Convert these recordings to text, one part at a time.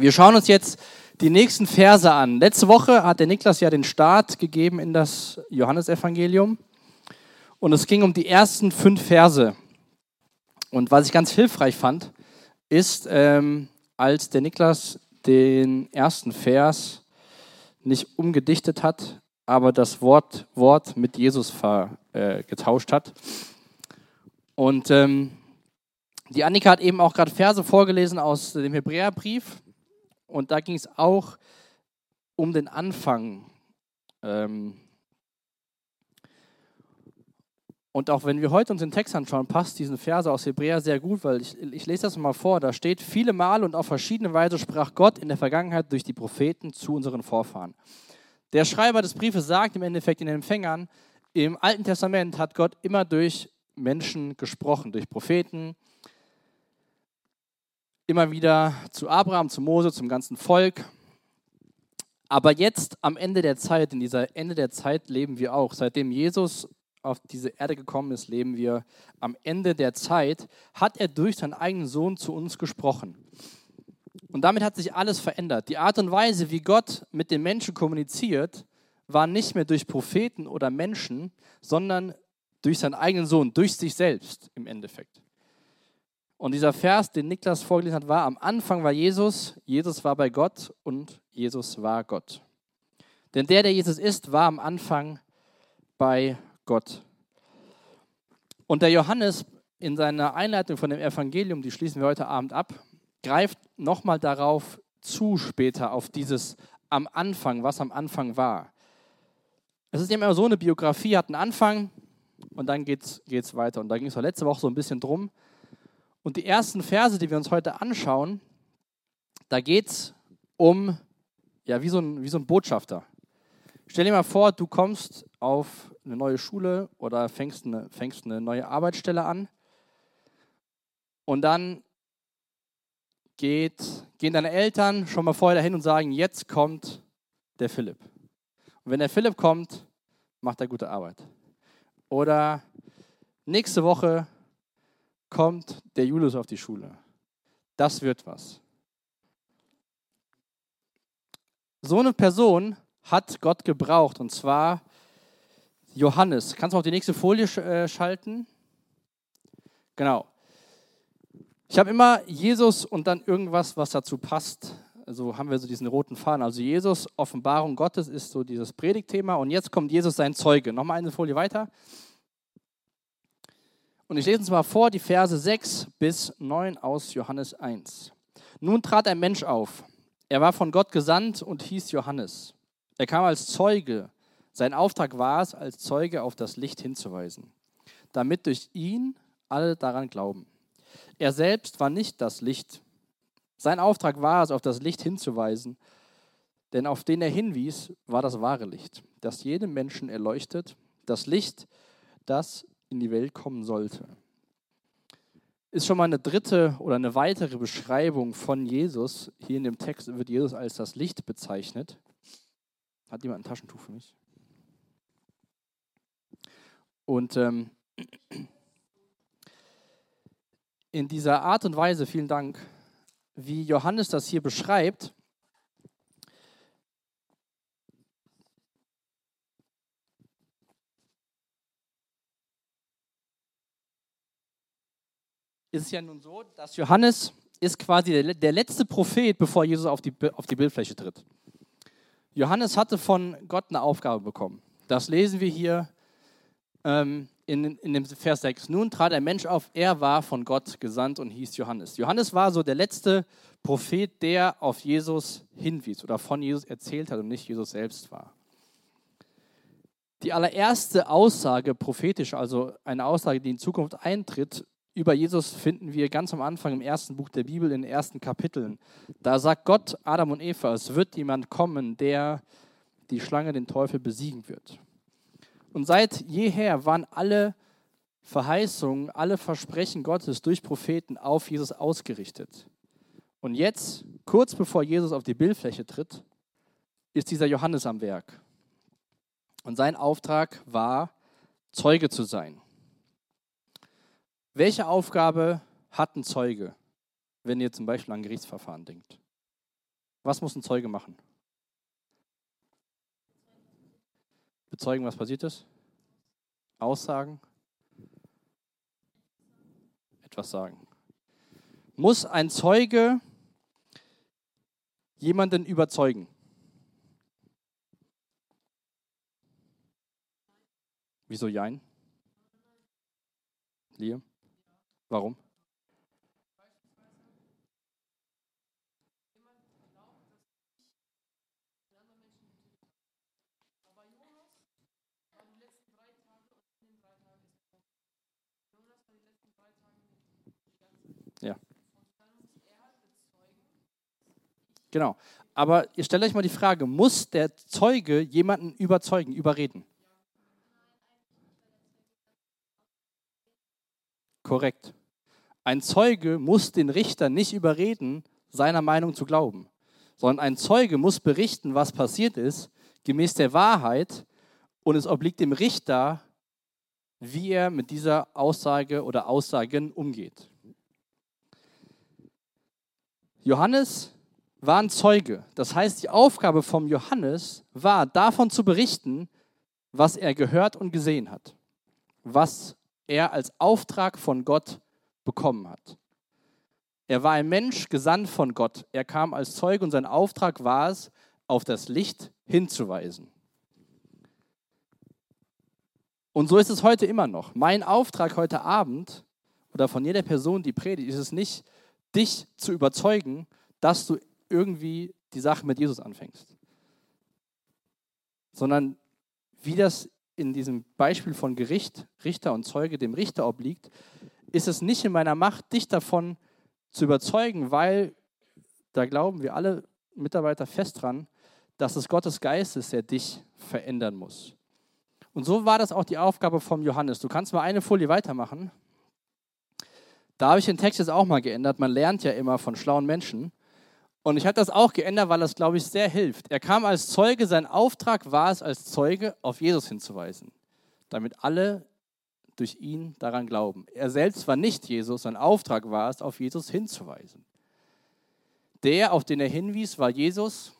Wir schauen uns jetzt die nächsten Verse an. Letzte Woche hat der Niklas ja den Start gegeben in das Johannesevangelium. Und es ging um die ersten fünf Verse. Und was ich ganz hilfreich fand, ist, ähm, als der Niklas den ersten Vers nicht umgedichtet hat, aber das Wort, Wort mit Jesus ver, äh, getauscht hat. Und ähm, die Annika hat eben auch gerade Verse vorgelesen aus dem Hebräerbrief. Und da ging es auch um den Anfang. Ähm und auch wenn wir heute uns den Text anschauen, passt diesen Verse aus Hebräer sehr gut, weil ich, ich lese das mal vor. Da steht: Viele Male und auf verschiedene Weise sprach Gott in der Vergangenheit durch die Propheten zu unseren Vorfahren. Der Schreiber des Briefes sagt im Endeffekt den Empfängern: Im Alten Testament hat Gott immer durch Menschen gesprochen, durch Propheten, immer wieder zu Abraham, zu Mose, zum ganzen Volk. Aber jetzt am Ende der Zeit, in dieser Ende der Zeit leben wir auch. Seitdem Jesus auf diese Erde gekommen ist, leben wir am Ende der Zeit, hat er durch seinen eigenen Sohn zu uns gesprochen. Und damit hat sich alles verändert. Die Art und Weise, wie Gott mit den Menschen kommuniziert, war nicht mehr durch Propheten oder Menschen, sondern durch seinen eigenen Sohn, durch sich selbst im Endeffekt. Und dieser Vers, den Niklas vorgelesen hat, war, am Anfang war Jesus, Jesus war bei Gott und Jesus war Gott. Denn der, der Jesus ist, war am Anfang bei Gott. Und der Johannes in seiner Einleitung von dem Evangelium, die schließen wir heute Abend ab, greift nochmal darauf zu später, auf dieses am Anfang, was am Anfang war. Es ist immer so, eine Biografie hat einen Anfang und dann geht es weiter. Und da ging es letzte Woche so ein bisschen drum, und die ersten Verse, die wir uns heute anschauen, da geht es um, ja, wie so, ein, wie so ein Botschafter. Stell dir mal vor, du kommst auf eine neue Schule oder fängst eine, fängst eine neue Arbeitsstelle an und dann geht, gehen deine Eltern schon mal vorher dahin und sagen, jetzt kommt der Philipp. Und wenn der Philipp kommt, macht er gute Arbeit. Oder nächste Woche kommt der Julius auf die Schule. Das wird was. So eine Person hat Gott gebraucht und zwar Johannes. Kannst du auf die nächste Folie äh, schalten? Genau. Ich habe immer Jesus und dann irgendwas, was dazu passt. Also haben wir so diesen roten Faden. Also Jesus, Offenbarung Gottes ist so dieses Predigtthema und jetzt kommt Jesus sein Zeuge. Nochmal eine Folie weiter. Und ich lese uns mal vor die Verse 6 bis 9 aus Johannes 1. Nun trat ein Mensch auf. Er war von Gott gesandt und hieß Johannes. Er kam als Zeuge. Sein Auftrag war es, als Zeuge auf das Licht hinzuweisen, damit durch ihn alle daran glauben. Er selbst war nicht das Licht. Sein Auftrag war es, auf das Licht hinzuweisen, denn auf den er hinwies, war das wahre Licht, das jedem Menschen erleuchtet, das Licht, das in die Welt kommen sollte. Ist schon mal eine dritte oder eine weitere Beschreibung von Jesus. Hier in dem Text wird Jesus als das Licht bezeichnet. Hat jemand ein Taschentuch für mich? Und ähm, in dieser Art und Weise, vielen Dank, wie Johannes das hier beschreibt, ist es ja nun so, dass Johannes ist quasi der, der letzte Prophet, bevor Jesus auf die, auf die Bildfläche tritt. Johannes hatte von Gott eine Aufgabe bekommen. Das lesen wir hier ähm, in, in dem Vers 6. Nun trat ein Mensch auf, er war von Gott gesandt und hieß Johannes. Johannes war so der letzte Prophet, der auf Jesus hinwies oder von Jesus erzählt hat und nicht Jesus selbst war. Die allererste Aussage prophetisch, also eine Aussage, die in Zukunft eintritt, über Jesus finden wir ganz am Anfang im ersten Buch der Bibel, in den ersten Kapiteln. Da sagt Gott Adam und Eva, es wird jemand kommen, der die Schlange, den Teufel besiegen wird. Und seit jeher waren alle Verheißungen, alle Versprechen Gottes durch Propheten auf Jesus ausgerichtet. Und jetzt, kurz bevor Jesus auf die Bildfläche tritt, ist dieser Johannes am Werk. Und sein Auftrag war, Zeuge zu sein. Welche Aufgabe hat ein Zeuge, wenn ihr zum Beispiel an Gerichtsverfahren denkt? Was muss ein Zeuge machen? Bezeugen, was passiert ist? Aussagen? Etwas sagen. Muss ein Zeuge jemanden überzeugen? Wieso Jein? Liam? Warum? Ja. Genau. Aber ihr stellt euch mal die Frage, muss der Zeuge jemanden überzeugen, überreden? Korrekt. Ein Zeuge muss den Richter nicht überreden, seiner Meinung zu glauben, sondern ein Zeuge muss berichten, was passiert ist, gemäß der Wahrheit, und es obliegt dem Richter, wie er mit dieser Aussage oder Aussagen umgeht. Johannes war ein Zeuge. Das heißt, die Aufgabe vom Johannes war, davon zu berichten, was er gehört und gesehen hat, was er als Auftrag von Gott bekommen hat. Er war ein Mensch gesandt von Gott. Er kam als Zeuge und sein Auftrag war es, auf das Licht hinzuweisen. Und so ist es heute immer noch. Mein Auftrag heute Abend oder von jeder Person, die predigt, ist es nicht, dich zu überzeugen, dass du irgendwie die Sache mit Jesus anfängst. Sondern wie das in diesem Beispiel von Gericht, Richter und Zeuge dem Richter obliegt, ist es nicht in meiner Macht, dich davon zu überzeugen, weil da glauben wir alle Mitarbeiter fest dran, dass es Gottes Geist ist, der dich verändern muss. Und so war das auch die Aufgabe vom Johannes. Du kannst mal eine Folie weitermachen. Da habe ich den Text jetzt auch mal geändert. Man lernt ja immer von schlauen Menschen. Und ich habe das auch geändert, weil das, glaube ich, sehr hilft. Er kam als Zeuge, sein Auftrag war es, als Zeuge auf Jesus hinzuweisen, damit alle durch ihn daran glauben. Er selbst war nicht Jesus, sein Auftrag war es, auf Jesus hinzuweisen. Der, auf den er hinwies, war Jesus,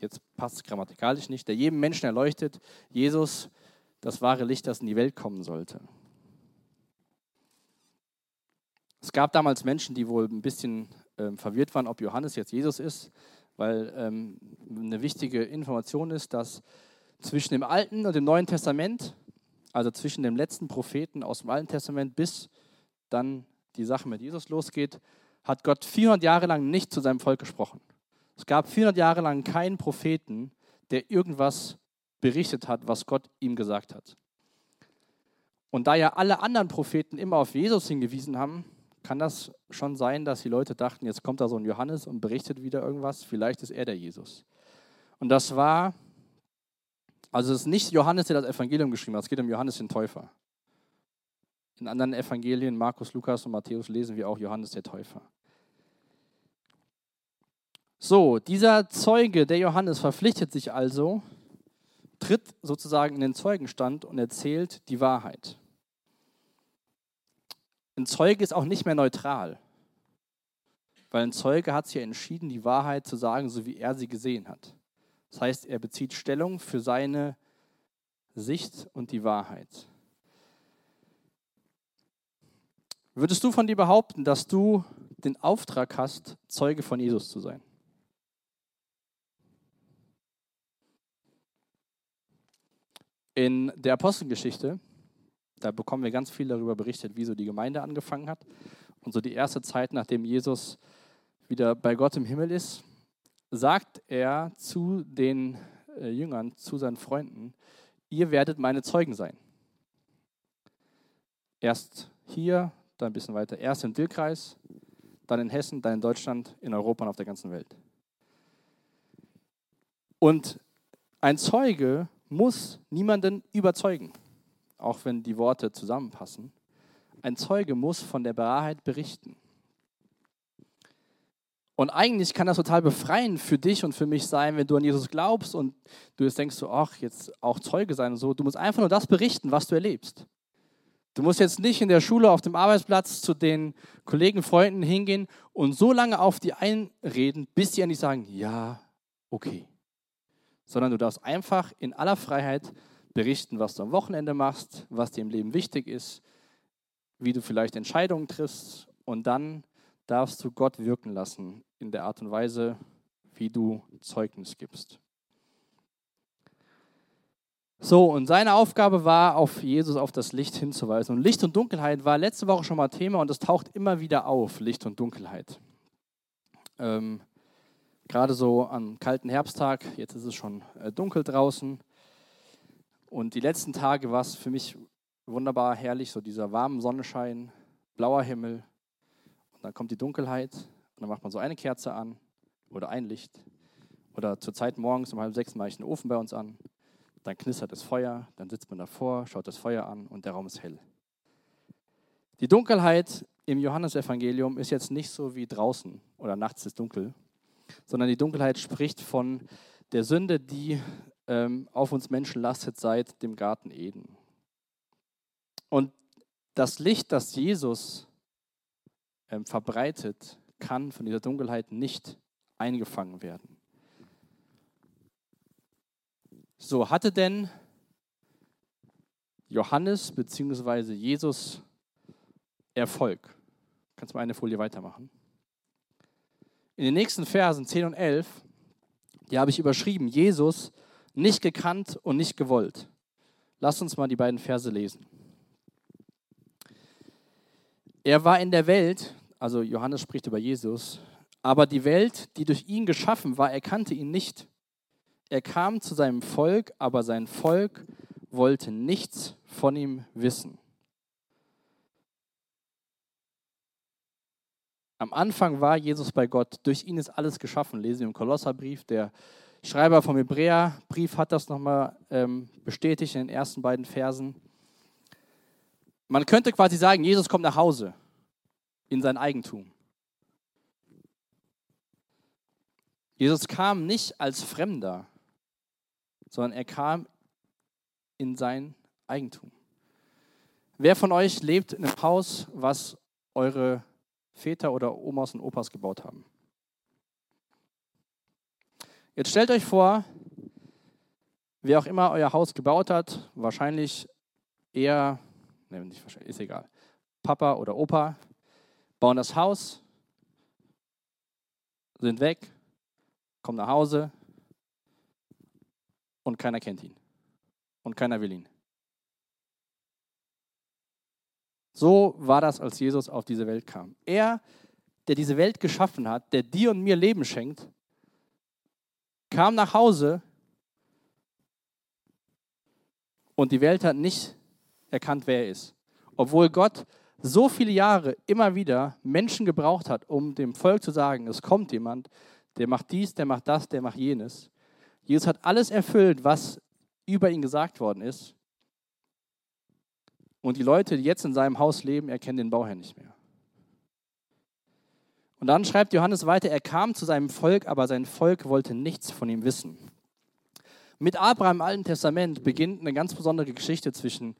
jetzt passt es grammatikalisch nicht, der jedem Menschen erleuchtet, Jesus, das wahre Licht, das in die Welt kommen sollte. Es gab damals Menschen, die wohl ein bisschen ähm, verwirrt waren, ob Johannes jetzt Jesus ist, weil ähm, eine wichtige Information ist, dass zwischen dem Alten und dem Neuen Testament, also zwischen dem letzten Propheten aus dem Alten Testament bis dann die Sache mit Jesus losgeht, hat Gott 400 Jahre lang nicht zu seinem Volk gesprochen. Es gab 400 Jahre lang keinen Propheten, der irgendwas berichtet hat, was Gott ihm gesagt hat. Und da ja alle anderen Propheten immer auf Jesus hingewiesen haben, kann das schon sein, dass die Leute dachten, jetzt kommt da so ein Johannes und berichtet wieder irgendwas, vielleicht ist er der Jesus. Und das war, also es ist nicht Johannes, der das Evangelium geschrieben hat, es geht um Johannes den Täufer. In anderen Evangelien, Markus, Lukas und Matthäus, lesen wir auch Johannes der Täufer. So, dieser Zeuge, der Johannes, verpflichtet sich also, tritt sozusagen in den Zeugenstand und erzählt die Wahrheit. Ein Zeuge ist auch nicht mehr neutral, weil ein Zeuge hat sich ja entschieden, die Wahrheit zu sagen, so wie er sie gesehen hat. Das heißt, er bezieht Stellung für seine Sicht und die Wahrheit. Würdest du von dir behaupten, dass du den Auftrag hast, Zeuge von Jesus zu sein? In der Apostelgeschichte da bekommen wir ganz viel darüber berichtet, wie so die Gemeinde angefangen hat. Und so die erste Zeit, nachdem Jesus wieder bei Gott im Himmel ist, sagt er zu den äh, Jüngern, zu seinen Freunden, ihr werdet meine Zeugen sein. Erst hier, dann ein bisschen weiter. Erst im Dillkreis, dann in Hessen, dann in Deutschland, in Europa und auf der ganzen Welt. Und ein Zeuge muss niemanden überzeugen auch wenn die Worte zusammenpassen. Ein Zeuge muss von der Wahrheit berichten. Und eigentlich kann das total befreiend für dich und für mich sein, wenn du an Jesus glaubst und du jetzt denkst, so, ach, jetzt auch Zeuge sein und so. Du musst einfach nur das berichten, was du erlebst. Du musst jetzt nicht in der Schule, auf dem Arbeitsplatz zu den Kollegen, Freunden hingehen und so lange auf die einreden, bis die endlich sagen, ja, okay. Sondern du darfst einfach in aller Freiheit berichten, was du am Wochenende machst, was dir im Leben wichtig ist, wie du vielleicht Entscheidungen triffst und dann darfst du Gott wirken lassen in der Art und Weise, wie du Zeugnis gibst. So, und seine Aufgabe war, auf Jesus, auf das Licht hinzuweisen. Und Licht und Dunkelheit war letzte Woche schon mal Thema und es taucht immer wieder auf, Licht und Dunkelheit. Ähm, Gerade so am kalten Herbsttag, jetzt ist es schon äh, dunkel draußen. Und die letzten Tage war es für mich wunderbar herrlich, so dieser warme Sonnenschein, blauer Himmel. Dann kommt die Dunkelheit und dann macht man so eine Kerze an oder ein Licht. Oder zur Zeit morgens um halb sechs mache ich einen Ofen bei uns an dann knistert das Feuer, dann sitzt man davor, schaut das Feuer an und der Raum ist hell. Die Dunkelheit im Johannesevangelium ist jetzt nicht so wie draußen oder nachts ist dunkel, sondern die Dunkelheit spricht von der Sünde, die ähm, auf uns Menschen lastet seit dem Garten Eden. Und das Licht, das Jesus ähm, verbreitet, kann von dieser Dunkelheit nicht eingefangen werden. So, hatte denn Johannes bzw. Jesus Erfolg? Kannst du mal eine Folie weitermachen? In den nächsten Versen 10 und 11, die habe ich überschrieben, Jesus nicht gekannt und nicht gewollt. Lass uns mal die beiden Verse lesen. Er war in der Welt, also Johannes spricht über Jesus, aber die Welt, die durch ihn geschaffen war, erkannte ihn nicht. Er kam zu seinem Volk, aber sein Volk wollte nichts von ihm wissen. Am Anfang war Jesus bei Gott. Durch ihn ist alles geschaffen. Lesen wir im Kolosserbrief. Der Schreiber vom Hebräerbrief hat das nochmal ähm, bestätigt in den ersten beiden Versen. Man könnte quasi sagen, Jesus kommt nach Hause in sein Eigentum. Jesus kam nicht als Fremder, sondern er kam in sein Eigentum. Wer von euch lebt in einem Haus, was eure Väter oder Omas und Opas gebaut haben? Jetzt stellt euch vor, wer auch immer euer Haus gebaut hat, wahrscheinlich eher, ne, nicht wahrscheinlich, ist egal, Papa oder Opa, bauen das Haus, sind weg, kommen nach Hause, und keiner kennt ihn. Und keiner will ihn. So war das, als Jesus auf diese Welt kam. Er, der diese Welt geschaffen hat, der dir und mir Leben schenkt, kam nach Hause und die Welt hat nicht erkannt, wer er ist. Obwohl Gott so viele Jahre immer wieder Menschen gebraucht hat, um dem Volk zu sagen, es kommt jemand, der macht dies, der macht das, der macht jenes. Jesus hat alles erfüllt, was über ihn gesagt worden ist. Und die Leute, die jetzt in seinem Haus leben, erkennen den Bauherrn nicht mehr. Und dann schreibt Johannes weiter, er kam zu seinem Volk, aber sein Volk wollte nichts von ihm wissen. Mit Abraham im Alten Testament beginnt eine ganz besondere Geschichte zwischen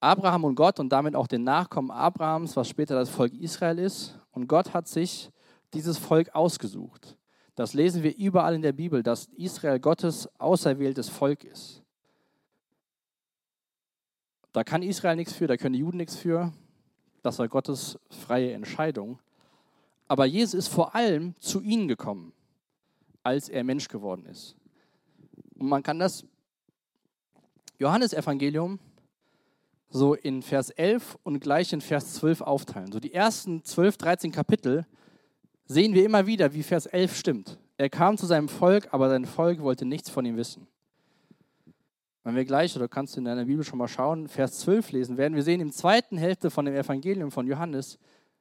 Abraham und Gott und damit auch den Nachkommen Abrahams, was später das Volk Israel ist. Und Gott hat sich dieses Volk ausgesucht. Das lesen wir überall in der Bibel, dass Israel Gottes auserwähltes Volk ist. Da kann Israel nichts für, da können die Juden nichts für. Das war Gottes freie Entscheidung. Aber Jesus ist vor allem zu ihnen gekommen, als er Mensch geworden ist. Und man kann das Johannesevangelium so in Vers 11 und gleich in Vers 12 aufteilen. So die ersten 12, 13 Kapitel sehen wir immer wieder, wie Vers 11 stimmt. Er kam zu seinem Volk, aber sein Volk wollte nichts von ihm wissen. Wenn wir gleich, oder kannst du in deiner Bibel schon mal schauen, Vers 12 lesen werden, wir sehen im zweiten Hälfte von dem Evangelium von Johannes,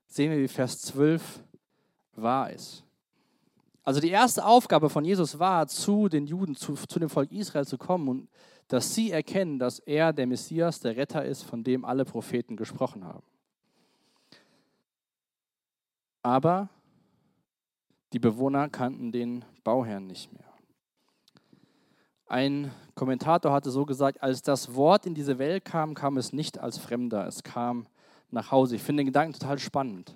sehen wir, wie Vers 12 wahr ist. Also die erste Aufgabe von Jesus war, zu den Juden, zu, zu dem Volk Israel zu kommen und dass sie erkennen, dass er der Messias, der Retter ist, von dem alle Propheten gesprochen haben. Aber die Bewohner kannten den Bauherrn nicht mehr. Ein Kommentator hatte so gesagt, als das Wort in diese Welt kam, kam es nicht als Fremder, es kam nach Hause. Ich finde den Gedanken total spannend,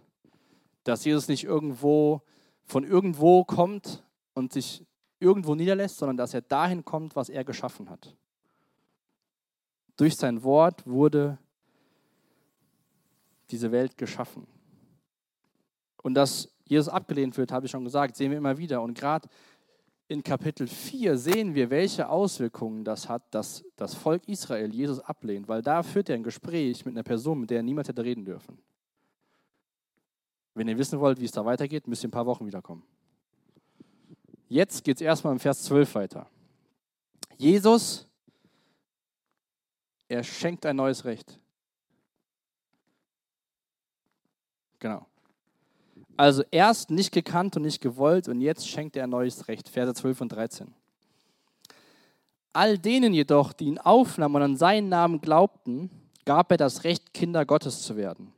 dass Jesus nicht irgendwo von irgendwo kommt und sich irgendwo niederlässt, sondern dass er dahin kommt, was er geschaffen hat. Durch sein Wort wurde diese Welt geschaffen. Und dass Jesus abgelehnt wird, habe ich schon gesagt, sehen wir immer wieder. Und gerade in Kapitel 4 sehen wir, welche Auswirkungen das hat, dass das Volk Israel Jesus ablehnt, weil da führt er ein Gespräch mit einer Person, mit der niemand hätte reden dürfen. Wenn ihr wissen wollt, wie es da weitergeht, müsst ihr ein paar Wochen wiederkommen. Jetzt geht es erstmal im Vers 12 weiter. Jesus, er schenkt ein neues Recht. Genau. Also erst nicht gekannt und nicht gewollt und jetzt schenkt er ein neues Recht. Verse 12 und 13. All denen jedoch, die ihn aufnahmen und an seinen Namen glaubten, gab er das Recht, Kinder Gottes zu werden.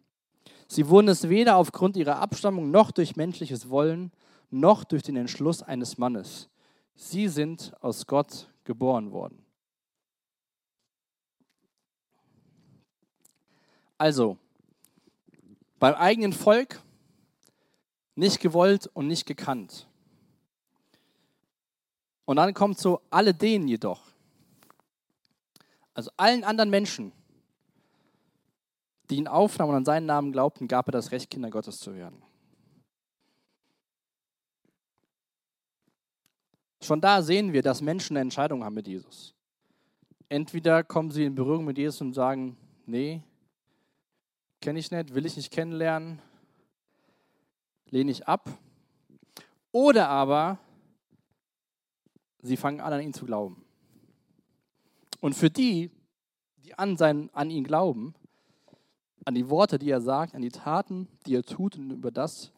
Sie wurden es weder aufgrund ihrer Abstammung noch durch menschliches Wollen, noch durch den Entschluss eines Mannes. Sie sind aus Gott geboren worden. Also, beim eigenen Volk nicht gewollt und nicht gekannt. Und dann kommt so alle denen jedoch. Also allen anderen Menschen, die ihn aufnahmen und an seinen Namen glaubten, gab er das Recht, Kinder Gottes zu werden. Schon da sehen wir, dass Menschen eine Entscheidung haben mit Jesus. Entweder kommen sie in Berührung mit Jesus und sagen, nee, kenne ich nicht, will ich nicht kennenlernen, lehne ich ab. Oder aber sie fangen an, an ihn zu glauben. Und für die, die an, sein, an ihn glauben, an die Worte, die er sagt, an die Taten, die er tut und über das,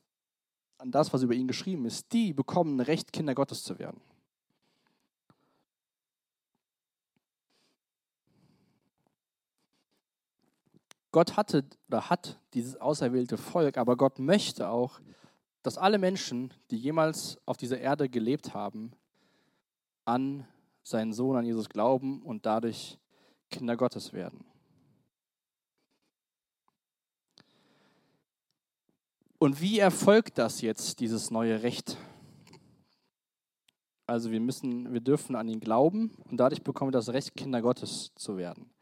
an das, was über ihn geschrieben ist, die bekommen Recht, Kinder Gottes zu werden. Gott hatte oder hat dieses auserwählte Volk, aber Gott möchte auch, dass alle Menschen, die jemals auf dieser Erde gelebt haben, an seinen Sohn, an Jesus glauben und dadurch Kinder Gottes werden. Und wie erfolgt das jetzt, dieses neue Recht? Also wir müssen, wir dürfen an ihn glauben und dadurch bekommen wir das Recht, Kinder Gottes zu werden.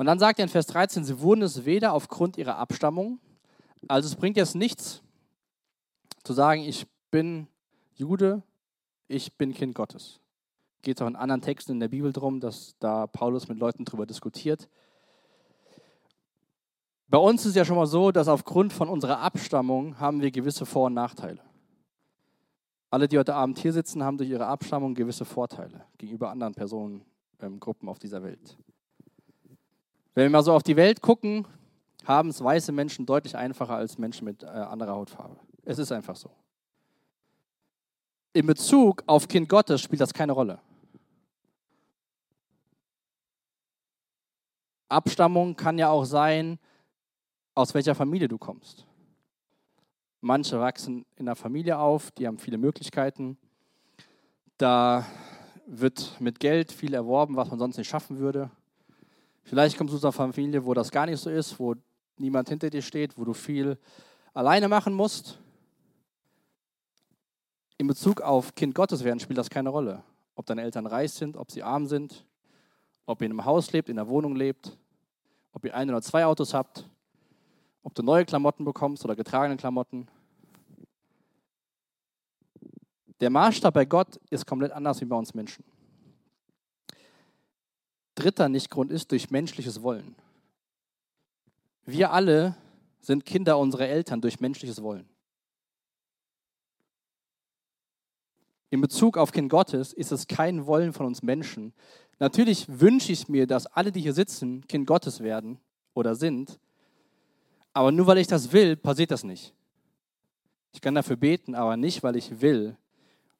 Und dann sagt er in Vers 13, sie wurden es weder aufgrund ihrer Abstammung, also es bringt jetzt nichts, zu sagen, ich bin Jude, ich bin Kind Gottes. Geht auch in anderen Texten in der Bibel darum, dass da Paulus mit Leuten darüber diskutiert. Bei uns ist ja schon mal so, dass aufgrund von unserer Abstammung haben wir gewisse Vor- und Nachteile. Alle, die heute Abend hier sitzen, haben durch ihre Abstammung gewisse Vorteile gegenüber anderen Personengruppen auf dieser Welt. Wenn wir mal so auf die Welt gucken, haben es weiße Menschen deutlich einfacher als Menschen mit äh, anderer Hautfarbe. Es ist einfach so. In Bezug auf Kind Gottes spielt das keine Rolle. Abstammung kann ja auch sein, aus welcher Familie du kommst. Manche wachsen in einer Familie auf, die haben viele Möglichkeiten. Da wird mit Geld viel erworben, was man sonst nicht schaffen würde. Vielleicht kommst du aus einer Familie, wo das gar nicht so ist, wo niemand hinter dir steht, wo du viel alleine machen musst in Bezug auf Kind Gottes werden spielt das keine Rolle. Ob deine Eltern reich sind, ob sie arm sind, ob ihr in einem Haus lebt, in einer Wohnung lebt, ob ihr ein oder zwei Autos habt, ob du neue Klamotten bekommst oder getragene Klamotten. Der Maßstab bei Gott ist komplett anders wie bei uns Menschen. Dritter Nichtgrund ist durch menschliches Wollen. Wir alle sind Kinder unserer Eltern durch menschliches Wollen. in Bezug auf Kind Gottes ist es kein Wollen von uns Menschen. Natürlich wünsche ich mir, dass alle, die hier sitzen, Kind Gottes werden oder sind. Aber nur weil ich das will, passiert das nicht. Ich kann dafür beten, aber nicht, weil ich will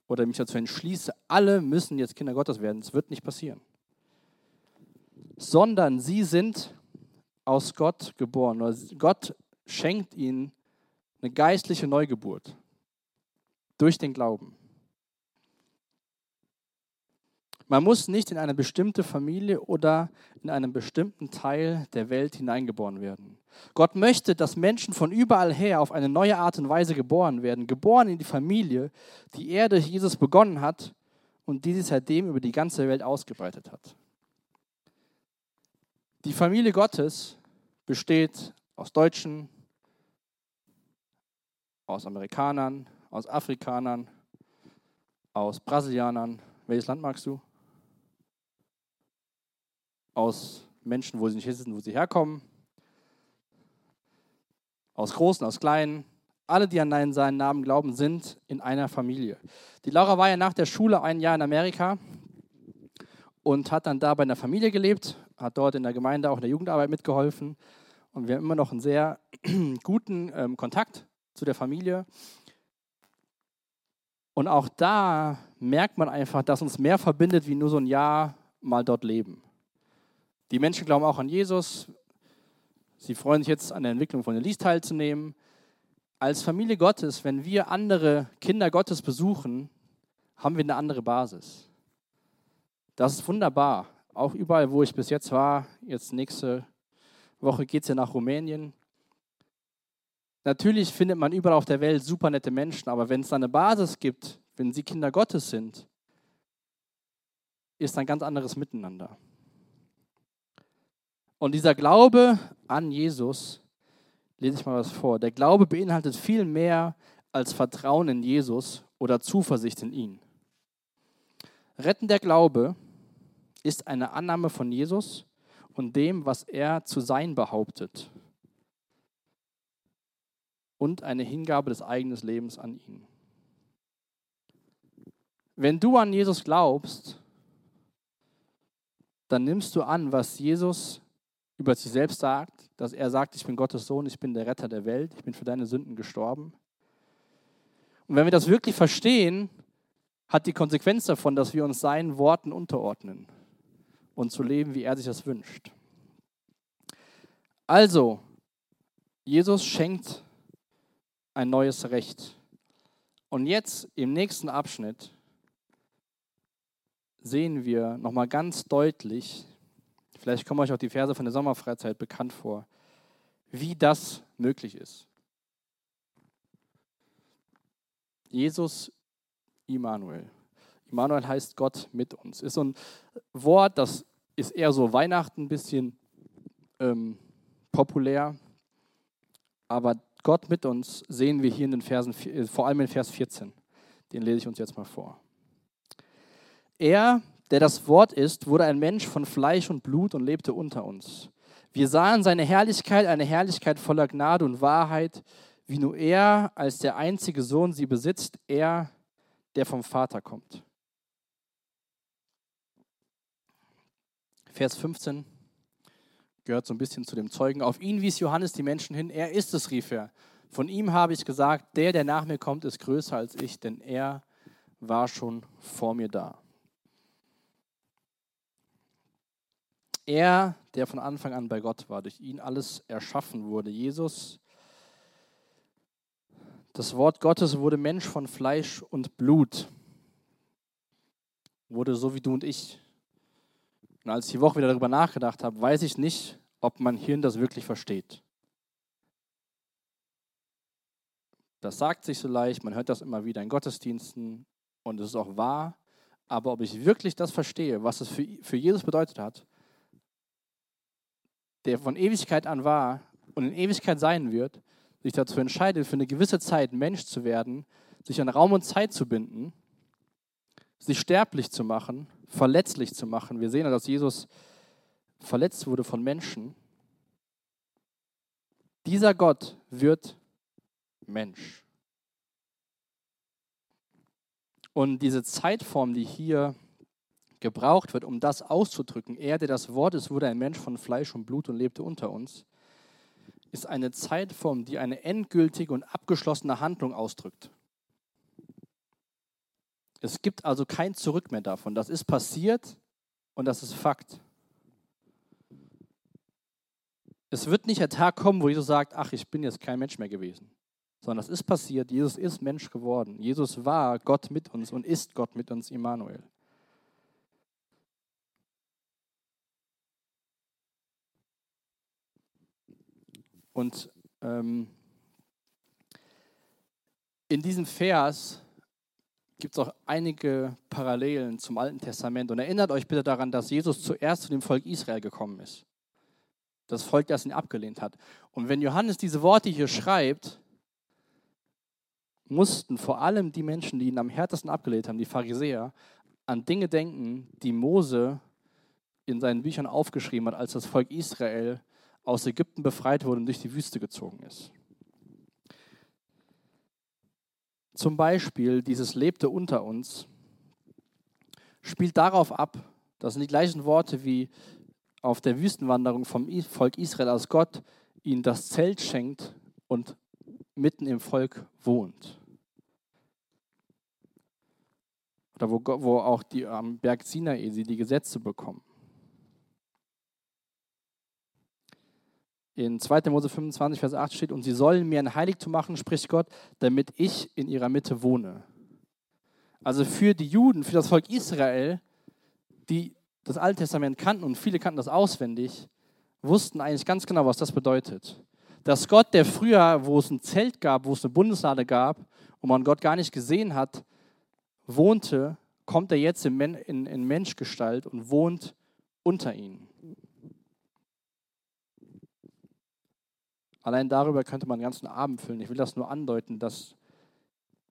oder mich dazu entschließe, alle müssen jetzt Kinder Gottes werden. Es wird nicht passieren. Sondern sie sind aus Gott geboren. Gott schenkt ihnen eine geistliche Neugeburt durch den Glauben. Man muss nicht in eine bestimmte Familie oder in einen bestimmten Teil der Welt hineingeboren werden. Gott möchte, dass Menschen von überall her auf eine neue Art und Weise geboren werden, geboren in die Familie, die er durch Jesus begonnen hat und die sich seitdem über die ganze Welt ausgebreitet hat. Die Familie Gottes besteht aus Deutschen, aus Amerikanern, aus Afrikanern, aus Brasilianern. Welches Land magst du? Aus Menschen, wo sie nicht wissen, wo sie herkommen. Aus Großen, aus Kleinen. Alle, die an seinen Namen glauben, sind in einer Familie. Die Laura war ja nach der Schule ein Jahr in Amerika und hat dann da bei einer Familie gelebt, hat dort in der Gemeinde auch in der Jugendarbeit mitgeholfen. Und wir haben immer noch einen sehr guten ähm, Kontakt zu der Familie. Und auch da merkt man einfach, dass uns mehr verbindet, wie nur so ein Jahr mal dort leben. Die Menschen glauben auch an Jesus. Sie freuen sich jetzt an der Entwicklung von Elise teilzunehmen. Als Familie Gottes, wenn wir andere Kinder Gottes besuchen, haben wir eine andere Basis. Das ist wunderbar. Auch überall, wo ich bis jetzt war, jetzt nächste Woche geht es ja nach Rumänien. Natürlich findet man überall auf der Welt super nette Menschen, aber wenn es da eine Basis gibt, wenn sie Kinder Gottes sind, ist ein ganz anderes Miteinander. Und dieser Glaube an Jesus, lese ich mal was vor, der Glaube beinhaltet viel mehr als Vertrauen in Jesus oder Zuversicht in ihn. Rettender Glaube ist eine Annahme von Jesus und dem, was er zu sein behauptet und eine Hingabe des eigenen Lebens an ihn. Wenn du an Jesus glaubst, dann nimmst du an, was Jesus über sich selbst sagt, dass er sagt, ich bin Gottes Sohn, ich bin der Retter der Welt, ich bin für deine Sünden gestorben. Und wenn wir das wirklich verstehen, hat die Konsequenz davon, dass wir uns seinen Worten unterordnen und zu leben, wie er sich das wünscht. Also, Jesus schenkt ein neues Recht. Und jetzt im nächsten Abschnitt sehen wir nochmal ganz deutlich, vielleicht kommen euch auch die Verse von der Sommerfreizeit bekannt vor, wie das möglich ist. Jesus Immanuel. Immanuel heißt Gott mit uns. Ist so ein Wort, das ist eher so Weihnachten ein bisschen ähm, populär. Aber Gott mit uns sehen wir hier in den Versen, äh, vor allem in Vers 14. Den lese ich uns jetzt mal vor. Er, der das Wort ist, wurde ein Mensch von Fleisch und Blut und lebte unter uns. Wir sahen seine Herrlichkeit, eine Herrlichkeit voller Gnade und Wahrheit, wie nur er als der einzige Sohn sie besitzt, er, der vom Vater kommt. Vers 15 gehört so ein bisschen zu dem Zeugen. Auf ihn wies Johannes die Menschen hin. Er ist es, rief er. Von ihm habe ich gesagt, der, der nach mir kommt, ist größer als ich, denn er war schon vor mir da. Er, der von Anfang an bei Gott war, durch ihn alles erschaffen wurde. Jesus, das Wort Gottes wurde Mensch von Fleisch und Blut, wurde so wie du und ich. Und als ich die Woche wieder darüber nachgedacht habe, weiß ich nicht, ob mein Hirn das wirklich versteht. Das sagt sich so leicht, man hört das immer wieder in Gottesdiensten und es ist auch wahr, aber ob ich wirklich das verstehe, was es für, für Jesus bedeutet hat, der von Ewigkeit an war und in Ewigkeit sein wird, sich dazu entscheidet, für eine gewisse Zeit Mensch zu werden, sich an Raum und Zeit zu binden, sich sterblich zu machen, verletzlich zu machen. Wir sehen, dass Jesus verletzt wurde von Menschen. Dieser Gott wird Mensch. Und diese Zeitform, die hier gebraucht wird, um das auszudrücken, er, der das Wort ist, wurde ein Mensch von Fleisch und Blut und lebte unter uns, ist eine Zeitform, die eine endgültige und abgeschlossene Handlung ausdrückt. Es gibt also kein Zurück mehr davon. Das ist passiert und das ist Fakt. Es wird nicht ein Tag kommen, wo Jesus sagt, ach, ich bin jetzt kein Mensch mehr gewesen. Sondern das ist passiert. Jesus ist Mensch geworden. Jesus war Gott mit uns und ist Gott mit uns, Immanuel. Und ähm, in diesem Vers gibt es auch einige Parallelen zum Alten Testament. Und erinnert euch bitte daran, dass Jesus zuerst zu dem Volk Israel gekommen ist. Das Volk, das ihn abgelehnt hat. Und wenn Johannes diese Worte hier schreibt, mussten vor allem die Menschen, die ihn am härtesten abgelehnt haben, die Pharisäer, an Dinge denken, die Mose in seinen Büchern aufgeschrieben hat, als das Volk Israel aus Ägypten befreit wurde und durch die Wüste gezogen ist. Zum Beispiel dieses lebte unter uns spielt darauf ab, das sind die gleichen Worte wie auf der Wüstenwanderung vom Volk Israel, als Gott ihnen das Zelt schenkt und mitten im Volk wohnt. Oder wo, wo auch die am Berg Sinai sie die Gesetze bekommen. In 2. Mose 25, Vers 8 steht, und sie sollen mir ein Heiligtum machen, spricht Gott, damit ich in ihrer Mitte wohne. Also für die Juden, für das Volk Israel, die das Alte Testament kannten und viele kannten das auswendig, wussten eigentlich ganz genau, was das bedeutet. Dass Gott, der früher, wo es ein Zelt gab, wo es eine Bundeslade gab und man Gott gar nicht gesehen hat, wohnte, kommt er jetzt in, in, in Menschgestalt und wohnt unter ihnen. Allein darüber könnte man einen ganzen Abend füllen. Ich will das nur andeuten, dass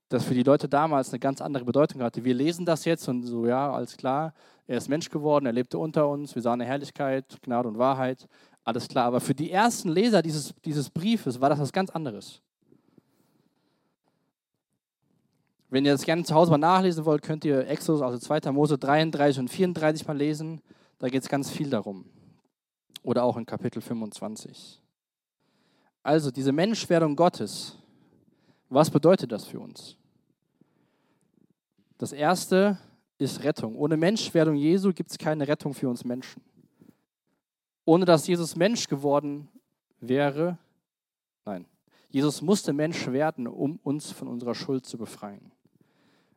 das für die Leute damals eine ganz andere Bedeutung hatte. Wir lesen das jetzt und so, ja, alles klar, er ist Mensch geworden, er lebte unter uns, wir sahen eine Herrlichkeit, Gnade und Wahrheit, alles klar. Aber für die ersten Leser dieses, dieses Briefes war das was ganz anderes. Wenn ihr das gerne zu Hause mal nachlesen wollt, könnt ihr Exodus, also 2. Mose 33 und 34 mal lesen. Da geht es ganz viel darum. Oder auch in Kapitel 25. Also diese Menschwerdung Gottes, was bedeutet das für uns? Das erste ist Rettung. Ohne Menschwerdung Jesu gibt es keine Rettung für uns Menschen. Ohne dass Jesus Mensch geworden wäre, nein, Jesus musste Mensch werden, um uns von unserer Schuld zu befreien.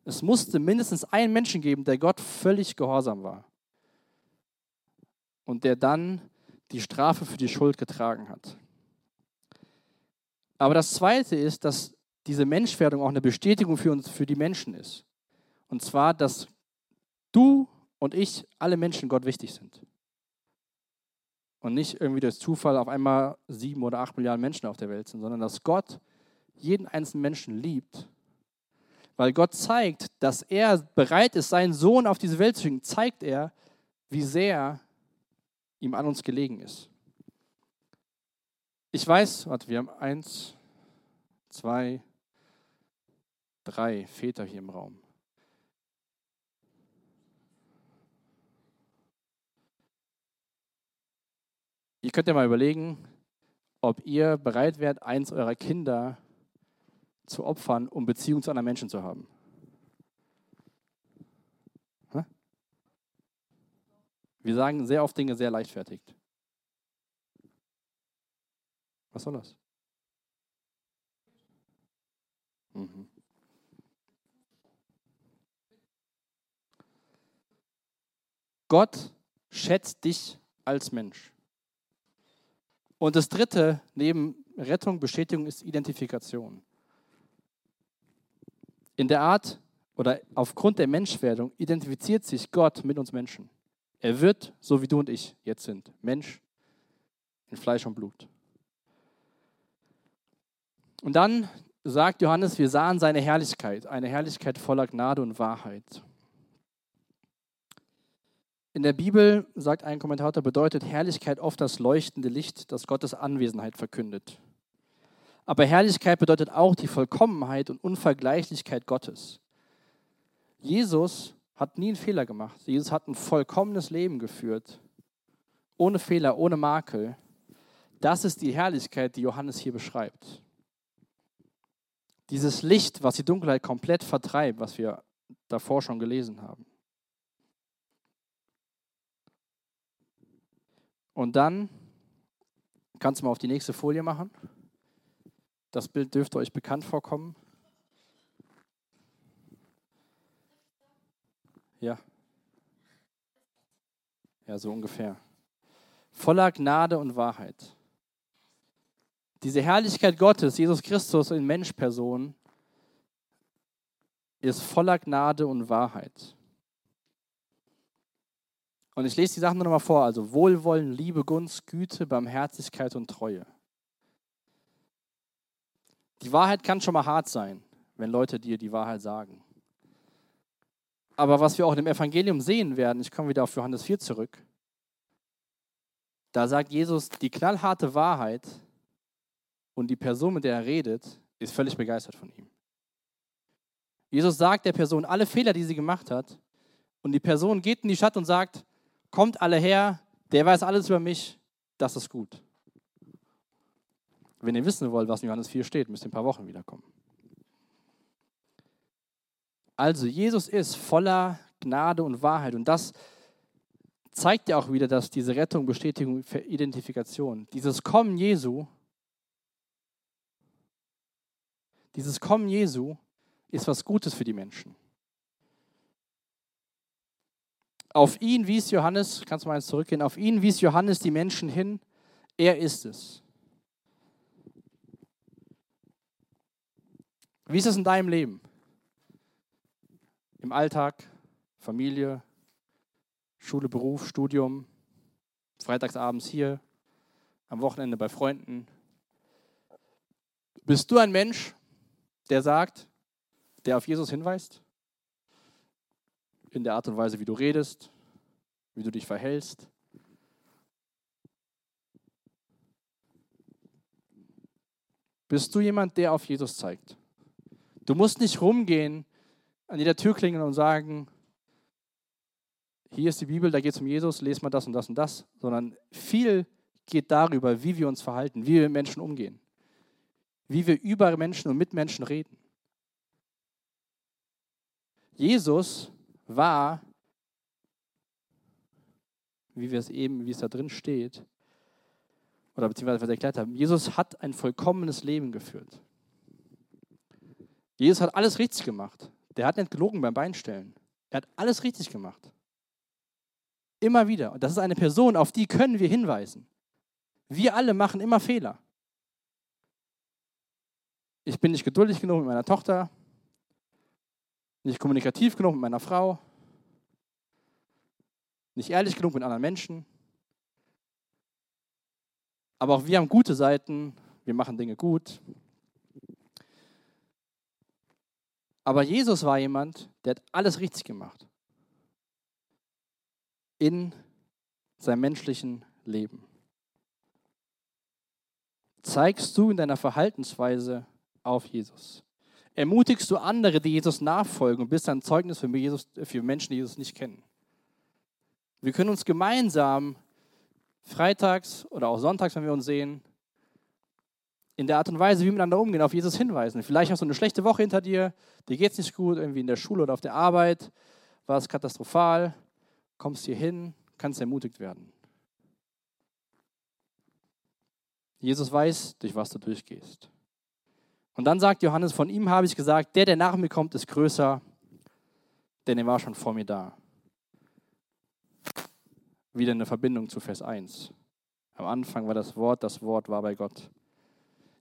Es musste mindestens einen Menschen geben, der Gott völlig gehorsam war und der dann die Strafe für die Schuld getragen hat. Aber das Zweite ist, dass diese Menschwerdung auch eine Bestätigung für uns, für die Menschen ist. Und zwar, dass du und ich, alle Menschen Gott wichtig sind. Und nicht irgendwie durch Zufall auf einmal sieben oder acht Milliarden Menschen auf der Welt sind, sondern dass Gott jeden einzelnen Menschen liebt. Weil Gott zeigt, dass er bereit ist, seinen Sohn auf diese Welt zu schicken, zeigt er, wie sehr ihm an uns gelegen ist. Ich weiß, warte, wir haben eins, zwei, drei Väter hier im Raum. Ihr könnt ja mal überlegen, ob ihr bereit wärt, eins eurer Kinder zu opfern, um Beziehung zu anderen Menschen zu haben. Wir sagen sehr oft Dinge sehr leichtfertig. Was soll das? Mhm. Gott schätzt dich als Mensch. Und das dritte neben Rettung, Bestätigung ist Identifikation. In der Art oder aufgrund der Menschwerdung identifiziert sich Gott mit uns Menschen. Er wird, so wie du und ich jetzt sind, Mensch in Fleisch und Blut. Und dann sagt Johannes, wir sahen seine Herrlichkeit, eine Herrlichkeit voller Gnade und Wahrheit. In der Bibel, sagt ein Kommentator, bedeutet Herrlichkeit oft das leuchtende Licht, das Gottes Anwesenheit verkündet. Aber Herrlichkeit bedeutet auch die Vollkommenheit und Unvergleichlichkeit Gottes. Jesus hat nie einen Fehler gemacht. Jesus hat ein vollkommenes Leben geführt, ohne Fehler, ohne Makel. Das ist die Herrlichkeit, die Johannes hier beschreibt. Dieses Licht, was die Dunkelheit komplett vertreibt, was wir davor schon gelesen haben. Und dann kannst du mal auf die nächste Folie machen. Das Bild dürfte euch bekannt vorkommen. Ja. Ja, so ungefähr. Voller Gnade und Wahrheit. Diese Herrlichkeit Gottes, Jesus Christus in Menschperson, ist voller Gnade und Wahrheit. Und ich lese die Sachen nur noch mal vor. Also Wohlwollen, Liebe, Gunst, Güte, Barmherzigkeit und Treue. Die Wahrheit kann schon mal hart sein, wenn Leute dir die Wahrheit sagen. Aber was wir auch im Evangelium sehen werden, ich komme wieder auf Johannes 4 zurück, da sagt Jesus, die knallharte Wahrheit und die Person, mit der er redet, ist völlig begeistert von ihm. Jesus sagt der Person alle Fehler, die sie gemacht hat, und die Person geht in die Stadt und sagt, kommt alle her, der weiß alles über mich, das ist gut. Wenn ihr wissen wollt, was in Johannes 4 steht, müsst ihr ein paar Wochen wiederkommen. Also Jesus ist voller Gnade und Wahrheit und das zeigt ja auch wieder, dass diese Rettung, Bestätigung, Identifikation, dieses Kommen Jesu, dieses Kommen Jesu ist was Gutes für die Menschen. Auf ihn wies Johannes, kannst du mal eins zurückgehen, auf ihn wies Johannes die Menschen hin, er ist es. Wie ist es in deinem Leben? Im Alltag, Familie, Schule, Beruf, Studium, freitagsabends hier, am Wochenende bei Freunden. Bist du ein Mensch, der sagt, der auf Jesus hinweist? in der Art und Weise, wie du redest, wie du dich verhältst. Bist du jemand, der auf Jesus zeigt? Du musst nicht rumgehen, an jeder Tür klingeln und sagen, hier ist die Bibel, da geht es um Jesus, lest mal das und das und das, sondern viel geht darüber, wie wir uns verhalten, wie wir mit Menschen umgehen, wie wir über Menschen und mit Menschen reden. Jesus war, wie wir es eben, wie es da drin steht, oder beziehungsweise was erklärt haben, Jesus hat ein vollkommenes Leben geführt. Jesus hat alles richtig gemacht. Der hat nicht gelogen beim Beinstellen. Er hat alles richtig gemacht. Immer wieder. Und das ist eine Person, auf die können wir hinweisen. Wir alle machen immer Fehler. Ich bin nicht geduldig genug mit meiner Tochter nicht kommunikativ genug mit meiner Frau, nicht ehrlich genug mit anderen Menschen. Aber auch wir haben gute Seiten, wir machen Dinge gut. Aber Jesus war jemand, der hat alles richtig gemacht. In seinem menschlichen Leben. Zeigst du in deiner Verhaltensweise auf Jesus? ermutigst du andere, die Jesus nachfolgen und bist ein Zeugnis für, Jesus, für Menschen, die Jesus nicht kennen. Wir können uns gemeinsam freitags oder auch sonntags, wenn wir uns sehen, in der Art und Weise, wie wir miteinander umgehen, auf Jesus hinweisen. Vielleicht hast du eine schlechte Woche hinter dir, dir geht es nicht gut, irgendwie in der Schule oder auf der Arbeit, war es katastrophal, kommst hier hin, kannst ermutigt werden. Jesus weiß, durch was du durchgehst. Und dann sagt Johannes, von ihm habe ich gesagt, der, der nach mir kommt, ist größer, denn er war schon vor mir da. Wieder eine Verbindung zu Vers 1. Am Anfang war das Wort, das Wort war bei Gott.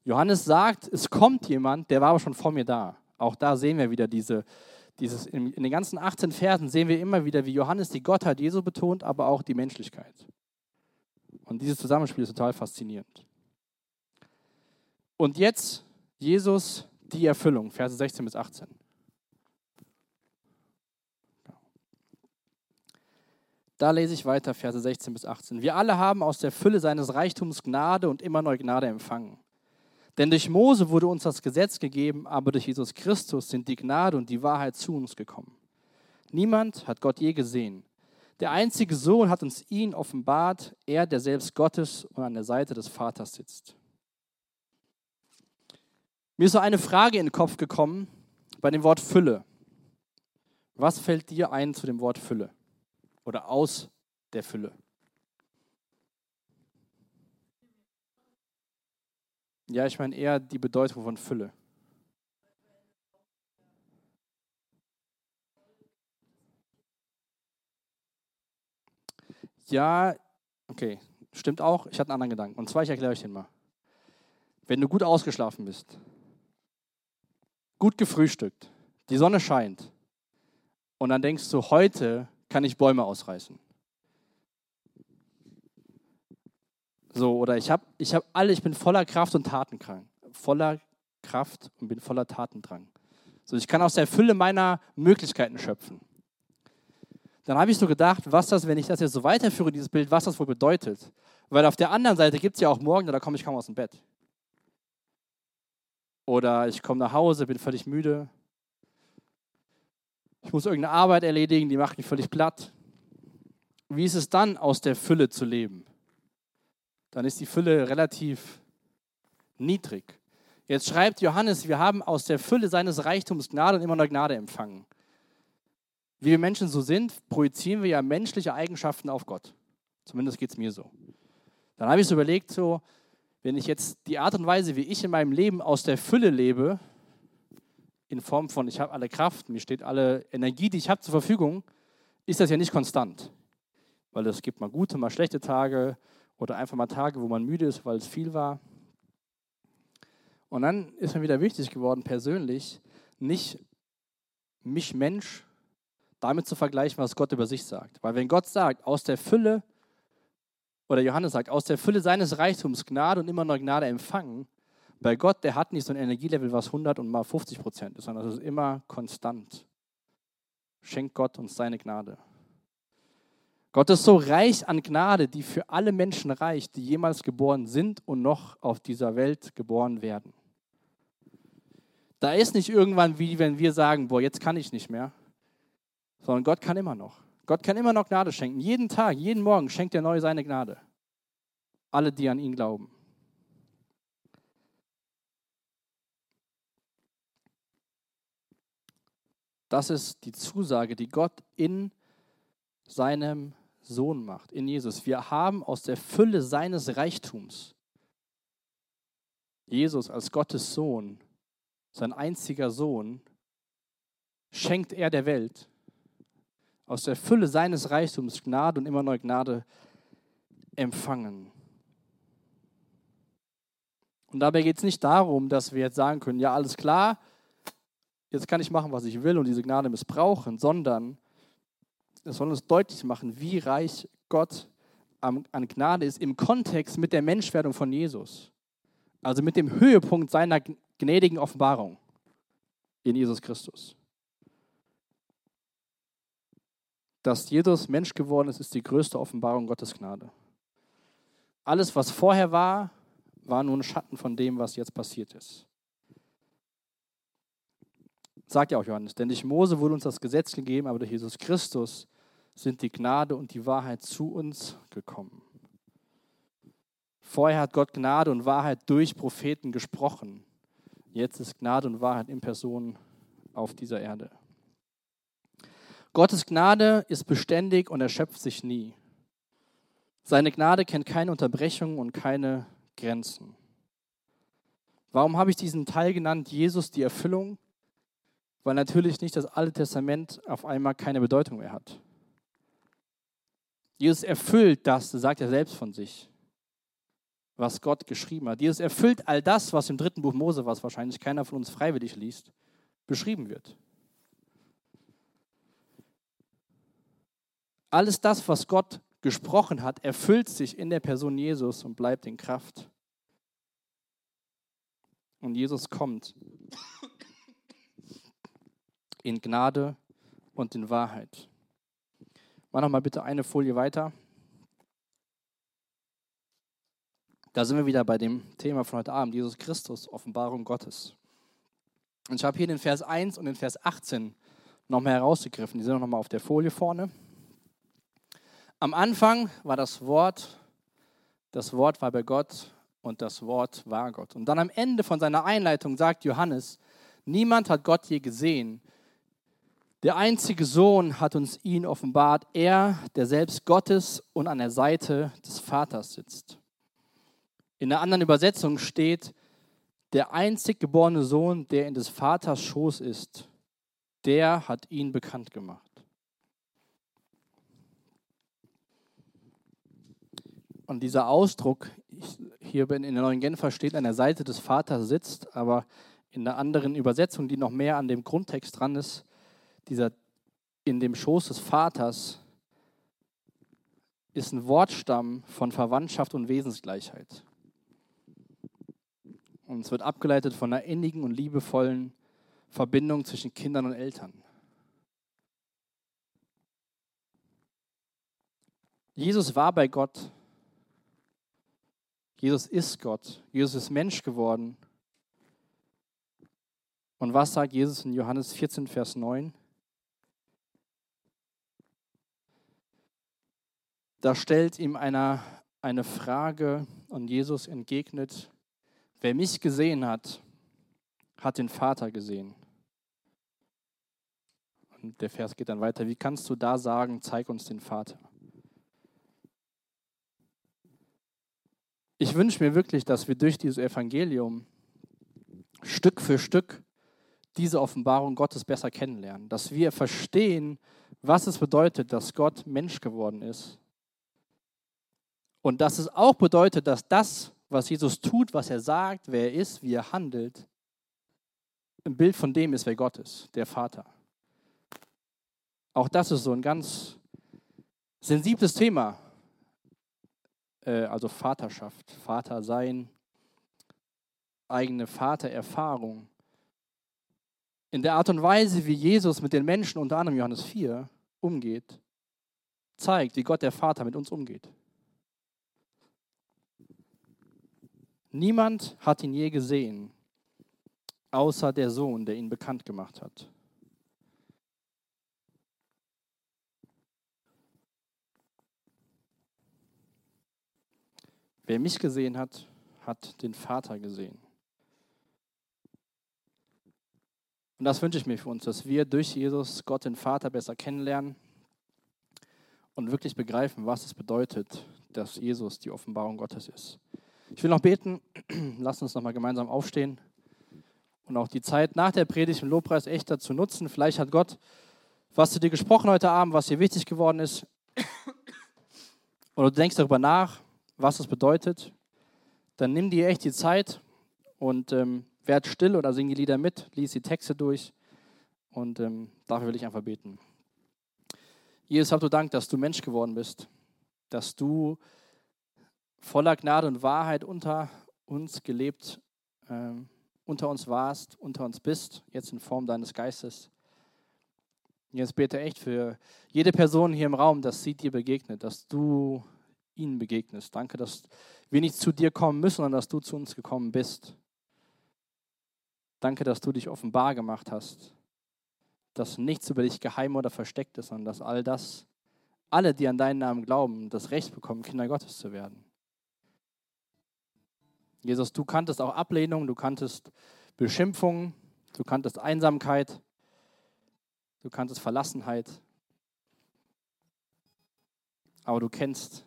Johannes sagt, es kommt jemand, der war aber schon vor mir da. Auch da sehen wir wieder diese, dieses, in, den ganzen 18 Versen sehen wir immer wieder, wie Johannes die Gottheit Jesu betont, aber auch die Menschlichkeit. Und dieses Zusammenspiel ist total faszinierend. Und jetzt Jesus die Erfüllung, Verse 16 bis 18. Da lese ich weiter, Verse 16 bis 18. Wir alle haben aus der Fülle seines Reichtums Gnade und immer neue Gnade empfangen. Denn durch Mose wurde uns das Gesetz gegeben, aber durch Jesus Christus sind die Gnade und die Wahrheit zu uns gekommen. Niemand hat Gott je gesehen. Der einzige Sohn hat uns ihn offenbart, er, der selbst Gottes und an der Seite des Vaters sitzt. Mir ist so eine Frage in den Kopf gekommen bei dem Wort Fülle. Was fällt dir ein zu dem Wort Fülle? Oder aus der Fülle? Ja, ich meine eher die Bedeutung von Fülle. Ja, okay, stimmt auch. Ich hatte einen anderen Gedanken. Und zwar, ich erkläre euch den mal. wenn du gut ausgeschlafen bist, gut gefrühstückt, die Sonne scheint und dann denkst du, heute kann ich Bäume ausreißen. So, oder ich habe ich hab alle, ich bin voller Kraft und Tatendrang. Voller Kraft und bin voller Tatendrang. So, ich kann aus der Fülle meiner Möglichkeiten schöpfen. Dann habe ich so gedacht, was das, wenn ich das jetzt so weiterführe, dieses Bild, was das wohl bedeutet. Weil auf der anderen Seite gibt es ja auch morgen, da komme ich kaum aus dem Bett. Oder ich komme nach Hause, bin völlig müde. Ich muss irgendeine Arbeit erledigen, die macht mich völlig platt. Wie ist es dann, aus der Fülle zu leben? Dann ist die Fülle relativ niedrig. Jetzt schreibt Johannes, wir haben aus der Fülle seines Reichtums Gnade und immer noch Gnade empfangen. Wie wir Menschen so sind, projizieren wir ja menschliche Eigenschaften auf Gott. Zumindest geht es mir so. Dann habe ich so überlegt, so, wenn ich jetzt die Art und Weise, wie ich in meinem Leben aus der Fülle lebe, in Form von, ich habe alle Kraft, mir steht alle Energie, die ich habe zur Verfügung, ist das ja nicht konstant. Weil es gibt mal gute, mal schlechte Tage oder einfach mal Tage, wo man müde ist, weil es viel war. Und dann ist mir wieder wichtig geworden, persönlich, nicht mich Mensch damit zu vergleichen, was Gott über sich sagt. Weil wenn Gott sagt, aus der Fülle, oder Johannes sagt, aus der Fülle seines Reichtums Gnade und immer noch Gnade empfangen, bei Gott, der hat nicht so ein Energielevel, was 100 und mal 50 Prozent ist, sondern es ist immer konstant. Schenkt Gott uns seine Gnade. Gott ist so reich an Gnade, die für alle Menschen reicht, die jemals geboren sind und noch auf dieser Welt geboren werden. Da ist nicht irgendwann wie wenn wir sagen, boah, jetzt kann ich nicht mehr, sondern Gott kann immer noch. Gott kann immer noch Gnade schenken. Jeden Tag, jeden Morgen schenkt er neu seine Gnade. Alle, die an ihn glauben. Das ist die Zusage, die Gott in seinem Sohn macht, in Jesus. Wir haben aus der Fülle seines Reichtums Jesus als Gottes Sohn sein einziger Sohn, schenkt er der Welt aus der Fülle seines Reichtums Gnade und immer neue Gnade empfangen. Und dabei geht es nicht darum, dass wir jetzt sagen können, ja, alles klar, jetzt kann ich machen, was ich will und diese Gnade missbrauchen, sondern es soll uns deutlich machen, wie reich Gott an Gnade ist im Kontext mit der Menschwerdung von Jesus. Also mit dem Höhepunkt seiner gnädigen Offenbarung in Jesus Christus. Dass Jesus Mensch geworden ist, ist die größte Offenbarung Gottes Gnade. Alles, was vorher war, war nur ein Schatten von dem, was jetzt passiert ist. Sagt ja auch Johannes, denn durch Mose wurde uns das Gesetz gegeben, aber durch Jesus Christus sind die Gnade und die Wahrheit zu uns gekommen. Vorher hat Gott Gnade und Wahrheit durch Propheten gesprochen. Jetzt ist Gnade und Wahrheit in Person auf dieser Erde. Gottes Gnade ist beständig und erschöpft sich nie. Seine Gnade kennt keine Unterbrechungen und keine Grenzen. Warum habe ich diesen Teil genannt, Jesus die Erfüllung? Weil natürlich nicht das Alte Testament auf einmal keine Bedeutung mehr hat. Jesus erfüllt das, sagt er selbst von sich was Gott geschrieben hat. Jesus erfüllt all das, was im dritten Buch Mose, was wahrscheinlich keiner von uns freiwillig liest, beschrieben wird. Alles das, was Gott gesprochen hat, erfüllt sich in der Person Jesus und bleibt in Kraft. Und Jesus kommt in Gnade und in Wahrheit. Mach noch mal bitte eine Folie weiter. Da sind wir wieder bei dem Thema von heute Abend, Jesus Christus, Offenbarung Gottes. Und ich habe hier den Vers 1 und den Vers 18 nochmal herausgegriffen. Die sind nochmal auf der Folie vorne. Am Anfang war das Wort, das Wort war bei Gott und das Wort war Gott. Und dann am Ende von seiner Einleitung sagt Johannes, niemand hat Gott je gesehen. Der einzige Sohn hat uns ihn offenbart, er, der selbst Gottes und an der Seite des Vaters sitzt. In der anderen Übersetzung steht, der einzig geborene Sohn, der in des Vaters Schoß ist, der hat ihn bekannt gemacht. Und dieser Ausdruck, hier in der neuen Genfer steht, an der Seite des Vaters sitzt, aber in der anderen Übersetzung, die noch mehr an dem Grundtext dran ist, dieser in dem Schoß des Vaters, ist ein Wortstamm von Verwandtschaft und Wesensgleichheit. Und es wird abgeleitet von einer innigen und liebevollen Verbindung zwischen Kindern und Eltern. Jesus war bei Gott. Jesus ist Gott. Jesus ist Mensch geworden. Und was sagt Jesus in Johannes 14, Vers 9? Da stellt ihm einer eine Frage und Jesus entgegnet, wer mich gesehen hat, hat den Vater gesehen. Und der Vers geht dann weiter, wie kannst du da sagen, zeig uns den Vater? Ich wünsche mir wirklich, dass wir durch dieses Evangelium Stück für Stück diese Offenbarung Gottes besser kennenlernen, dass wir verstehen, was es bedeutet, dass Gott Mensch geworden ist. Und dass es auch bedeutet, dass das, was Jesus tut, was er sagt, wer er ist, wie er handelt, ein Bild von dem ist, wer Gott ist, der Vater. Auch das ist so ein ganz sensibles Thema, äh, also Vaterschaft, Vater sein, eigene Vatererfahrung. In der Art und Weise, wie Jesus mit den Menschen, unter anderem Johannes 4, umgeht, zeigt, wie Gott der Vater mit uns umgeht. Niemand hat ihn je gesehen, außer der Sohn, der ihn bekannt gemacht hat. Wer mich gesehen hat, hat den Vater gesehen. Und das wünsche ich mir für uns, dass wir durch Jesus Gott den Vater besser kennenlernen und wirklich begreifen, was es bedeutet, dass Jesus die Offenbarung Gottes ist. Ich will noch beten, lass uns nochmal gemeinsam aufstehen und auch die Zeit nach der Predigt im Lobpreis echt dazu nutzen. Vielleicht hat Gott was zu dir gesprochen heute Abend, was dir wichtig geworden ist. Oder du denkst darüber nach was es bedeutet, dann nimm dir echt die Zeit und ähm, werd still oder sing die Lieder mit, lies die Texte durch und ähm, dafür will ich einfach beten. Jesus, hab du Dank, dass du Mensch geworden bist, dass du voller Gnade und Wahrheit unter uns gelebt, ähm, unter uns warst, unter uns bist, jetzt in Form deines Geistes. Jetzt bete echt für jede Person hier im Raum, dass sie dir begegnet, dass du ihnen begegnest. Danke, dass wir nicht zu dir kommen müssen, sondern dass du zu uns gekommen bist. Danke, dass du dich offenbar gemacht hast, dass nichts über dich geheim oder versteckt ist, sondern dass all das, alle, die an deinen Namen glauben, das Recht bekommen, Kinder Gottes zu werden. Jesus, du kanntest auch Ablehnung, du kanntest Beschimpfungen, du kanntest Einsamkeit, du kanntest Verlassenheit, aber du kennst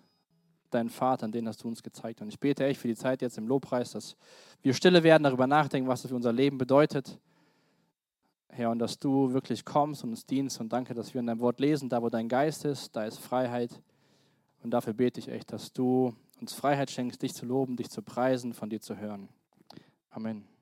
deinen Vater, an den hast du uns gezeigt. Und ich bete echt für die Zeit jetzt im Lobpreis, dass wir stille werden, darüber nachdenken, was es für unser Leben bedeutet. Herr, und dass du wirklich kommst und uns dienst. Und danke, dass wir in deinem Wort lesen, da wo dein Geist ist, da ist Freiheit. Und dafür bete ich echt, dass du uns Freiheit schenkst, dich zu loben, dich zu preisen, von dir zu hören. Amen.